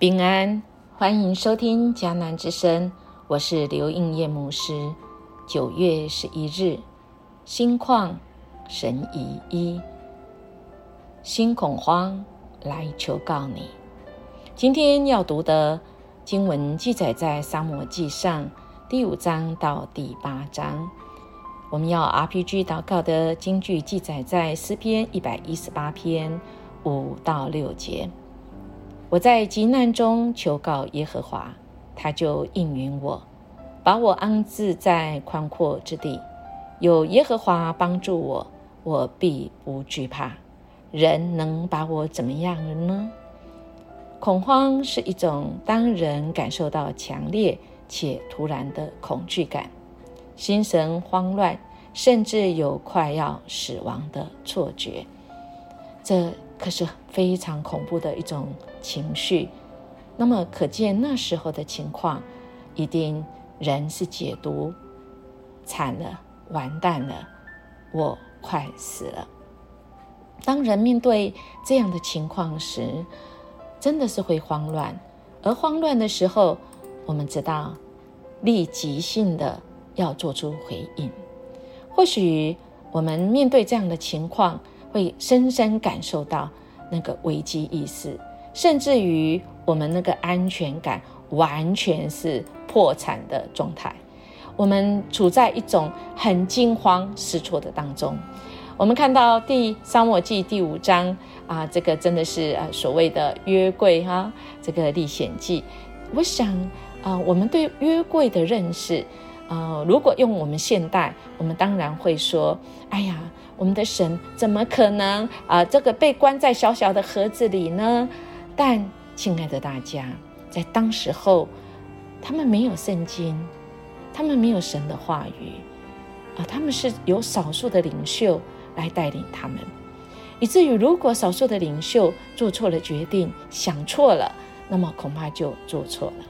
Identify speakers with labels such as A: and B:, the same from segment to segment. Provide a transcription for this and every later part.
A: 平安，欢迎收听迦南之声，我是刘应业牧师。九月十一日，心旷神怡一，心恐慌来求告你。今天要读的经文记载在撒摩记上第五章到第八章。我们要 RPG 祷告的经句记载在诗篇一百一十八篇五到六节。我在极难中求告耶和华，他就应允我，把我安置在宽阔之地。有耶和华帮助我，我必不惧怕。人能把我怎么样了呢？恐慌是一种当人感受到强烈且突然的恐惧感，心神慌乱，甚至有快要死亡的错觉。这可是非常恐怖的一种情绪，那么可见那时候的情况，一定人是解读惨了，完蛋了，我快死了。当人面对这样的情况时，真的是会慌乱，而慌乱的时候，我们知道立即性的要做出回应。或许我们面对这样的情况。会深深感受到那个危机意识，甚至于我们那个安全感完全是破产的状态。我们处在一种很惊慌失措的当中。我们看到第三摩记第五章啊，这个真的是呃所谓的约柜哈，这个历险记。我想啊，我们对约柜的认识呃，如果用我们现代，我们当然会说，哎呀。我们的神怎么可能啊？这个被关在小小的盒子里呢？但亲爱的大家，在当时候，他们没有圣经，他们没有神的话语啊，他们是由少数的领袖来带领他们，以至于如果少数的领袖做错了决定，想错了，那么恐怕就做错了。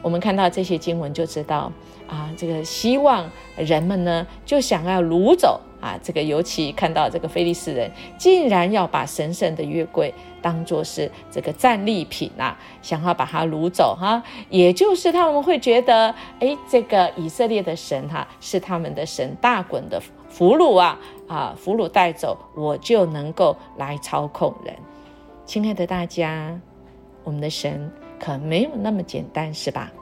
A: 我们看到这些经文，就知道啊，这个希望人们呢，就想要掳走。啊，这个尤其看到这个菲利斯人竟然要把神圣的约柜当作是这个战利品啊，想要把它掳走哈，也就是他们会觉得，哎，这个以色列的神哈是他们的神，大滚的俘虏啊啊，俘虏带走，我就能够来操控人。亲爱的大家，我们的神可没有那么简单，是吧？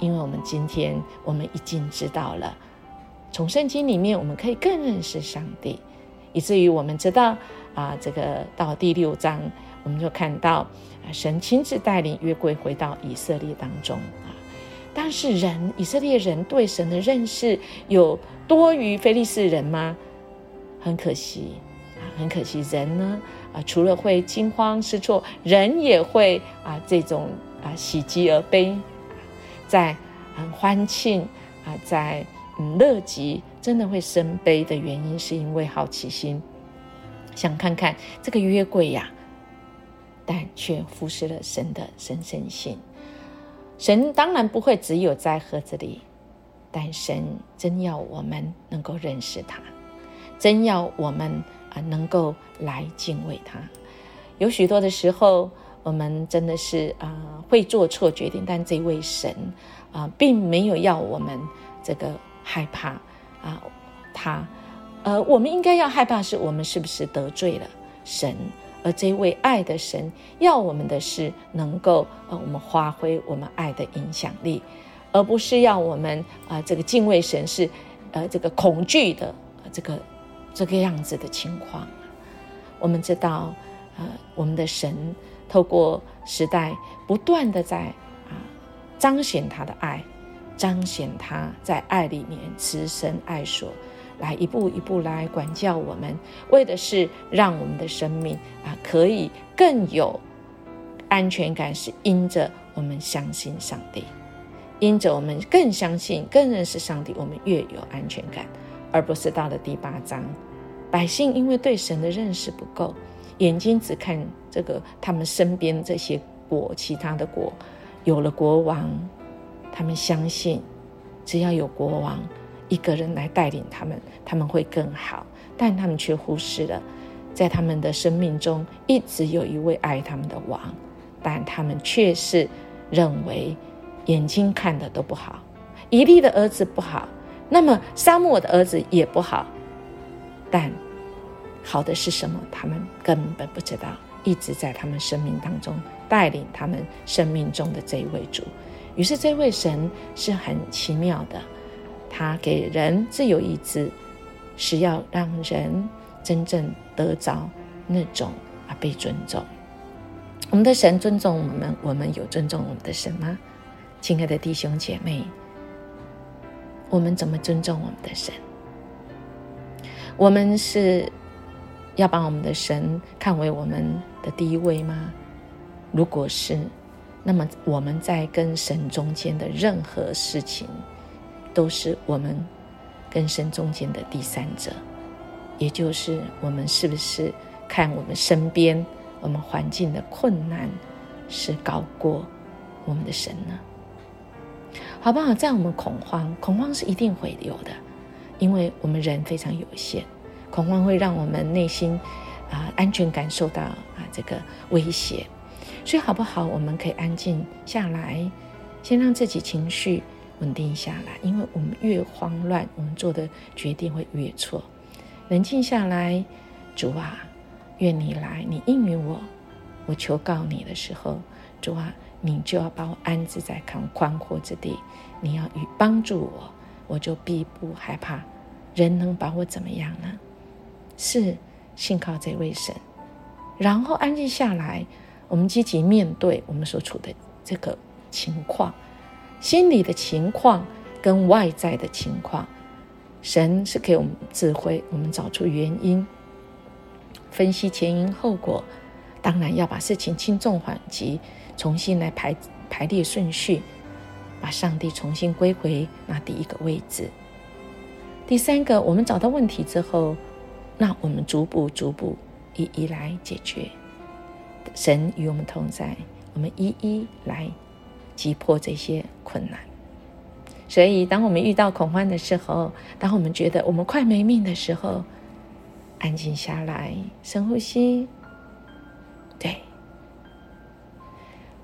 A: 因为我们今天我们已经知道了。从圣经里面，我们可以更认识上帝，以至于我们知道啊，这个到第六章，我们就看到啊，神亲自带领约柜回到以色列当中啊。但是人以色列人对神的认识有多于非利士人吗？很可惜啊，很可惜，人呢啊，除了会惊慌失措，人也会啊这种啊喜极而悲，在很欢庆啊在。乐极真的会生悲的原因，是因为好奇心，想看看这个约柜呀，但却忽视了神的神圣性。神当然不会只有在盒子里，但神真要我们能够认识他，真要我们啊能够来敬畏他。有许多的时候，我们真的是啊会做错决定，但这位神啊并没有要我们这个。害怕啊，他，呃，我们应该要害怕，是我们是不是得罪了神？而这位爱的神要我们的是能够呃，我们发挥我们爱的影响力，而不是要我们啊，这个敬畏神是呃，这个恐惧的这个这个样子的情况。我们知道，呃，我们的神透过时代不断的在啊彰显他的爱。彰显他在爱里面慈神爱所，来一步一步来管教我们，为的是让我们的生命啊可以更有安全感，是因着我们相信上帝，因着我们更相信、更认识上帝，我们越有安全感，而不是到了第八章，百姓因为对神的认识不够，眼睛只看这个他们身边这些国，其他的国有了国王。他们相信，只要有国王一个人来带领他们，他们会更好。但他们却忽视了，在他们的生命中一直有一位爱他们的王，但他们却是认为眼睛看的都不好。以利的儿子不好，那么沙漠的儿子也不好。但好的是什么？他们根本不知道。一直在他们生命当中带领他们生命中的这一位主。于是这位神是很奇妙的，他给人自由意志，是要让人真正得着那种啊被尊重。我们的神尊重我们，我们有尊重我们的神吗？亲爱的弟兄姐妹，我们怎么尊重我们的神？我们是要把我们的神看为我们的第一位吗？如果是，那么我们在跟神中间的任何事情，都是我们跟神中间的第三者，也就是我们是不是看我们身边？我们环境的困难是高过我们的神呢，好不好？在我们恐慌，恐慌是一定会有的，因为我们人非常有限，恐慌会让我们内心啊安全感受到啊这个威胁，所以好不好？我们可以安静下来，先让自己情绪稳定下来，因为我们越慌乱，我们做的决定会越错。冷静下来，主啊。愿你来，你应允我，我求告你的时候，主啊，你就要把我安置在康宽阔之地，你要与帮助我，我就必不害怕。人能把我怎么样呢？是信靠这位神，然后安静下来，我们积极面对我们所处的这个情况，心理的情况跟外在的情况，神是给我们指挥，我们找出原因。分析前因后果，当然要把事情轻重缓急重新来排排列顺序，把上帝重新归回那第一个位置。第三个，我们找到问题之后，那我们逐步逐步一一来解决。神与我们同在，我们一一来击破这些困难。所以，当我们遇到恐慌的时候，当我们觉得我们快没命的时候，安静下来，深呼吸。对，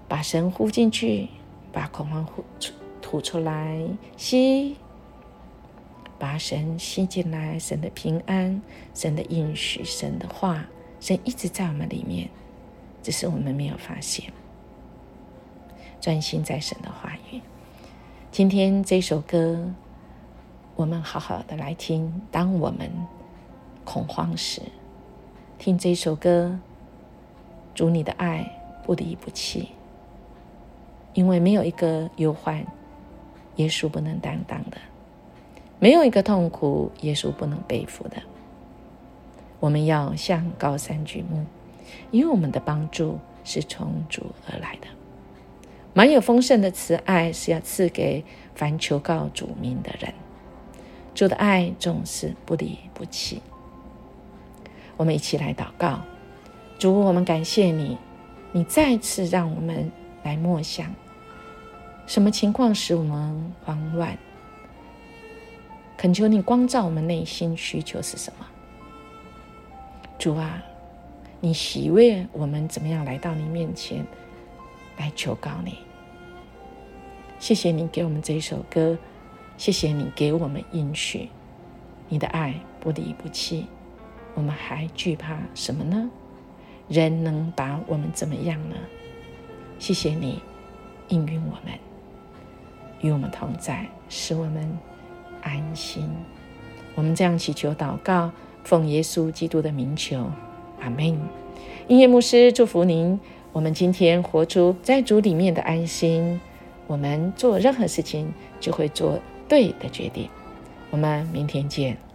A: 把神呼进去，把恐慌呼出吐出来，吸，把神吸进来。神的平安，神的应许，神的话，神一直在我们里面，只是我们没有发现。专心在神的话语。今天这首歌，我们好好的来听。当我们。恐慌时，听这首歌，主你的爱不离不弃，因为没有一个忧患，耶稣不能担当的；没有一个痛苦，耶稣不能背负的。我们要向高山举目，因为我们的帮助是从主而来的。满有丰盛的慈爱是要赐给凡求告主名的人。主的爱总是不离不弃。我们一起来祷告，主，我们感谢你，你再次让我们来默想，什么情况使我们慌乱？恳求你光照我们内心需求是什么？主啊，你喜悦我们怎么样来到你面前来求告你？谢谢你给我们这一首歌，谢谢你给我们应许，你的爱不离不弃。我们还惧怕什么呢？人能把我们怎么样呢？谢谢你应允我们，与我们同在，使我们安心。我们这样祈求祷告，奉耶稣基督的名求，阿门。音乐牧师祝福您。我们今天活出在主里面的安心。我们做任何事情就会做对的决定。我们明天见。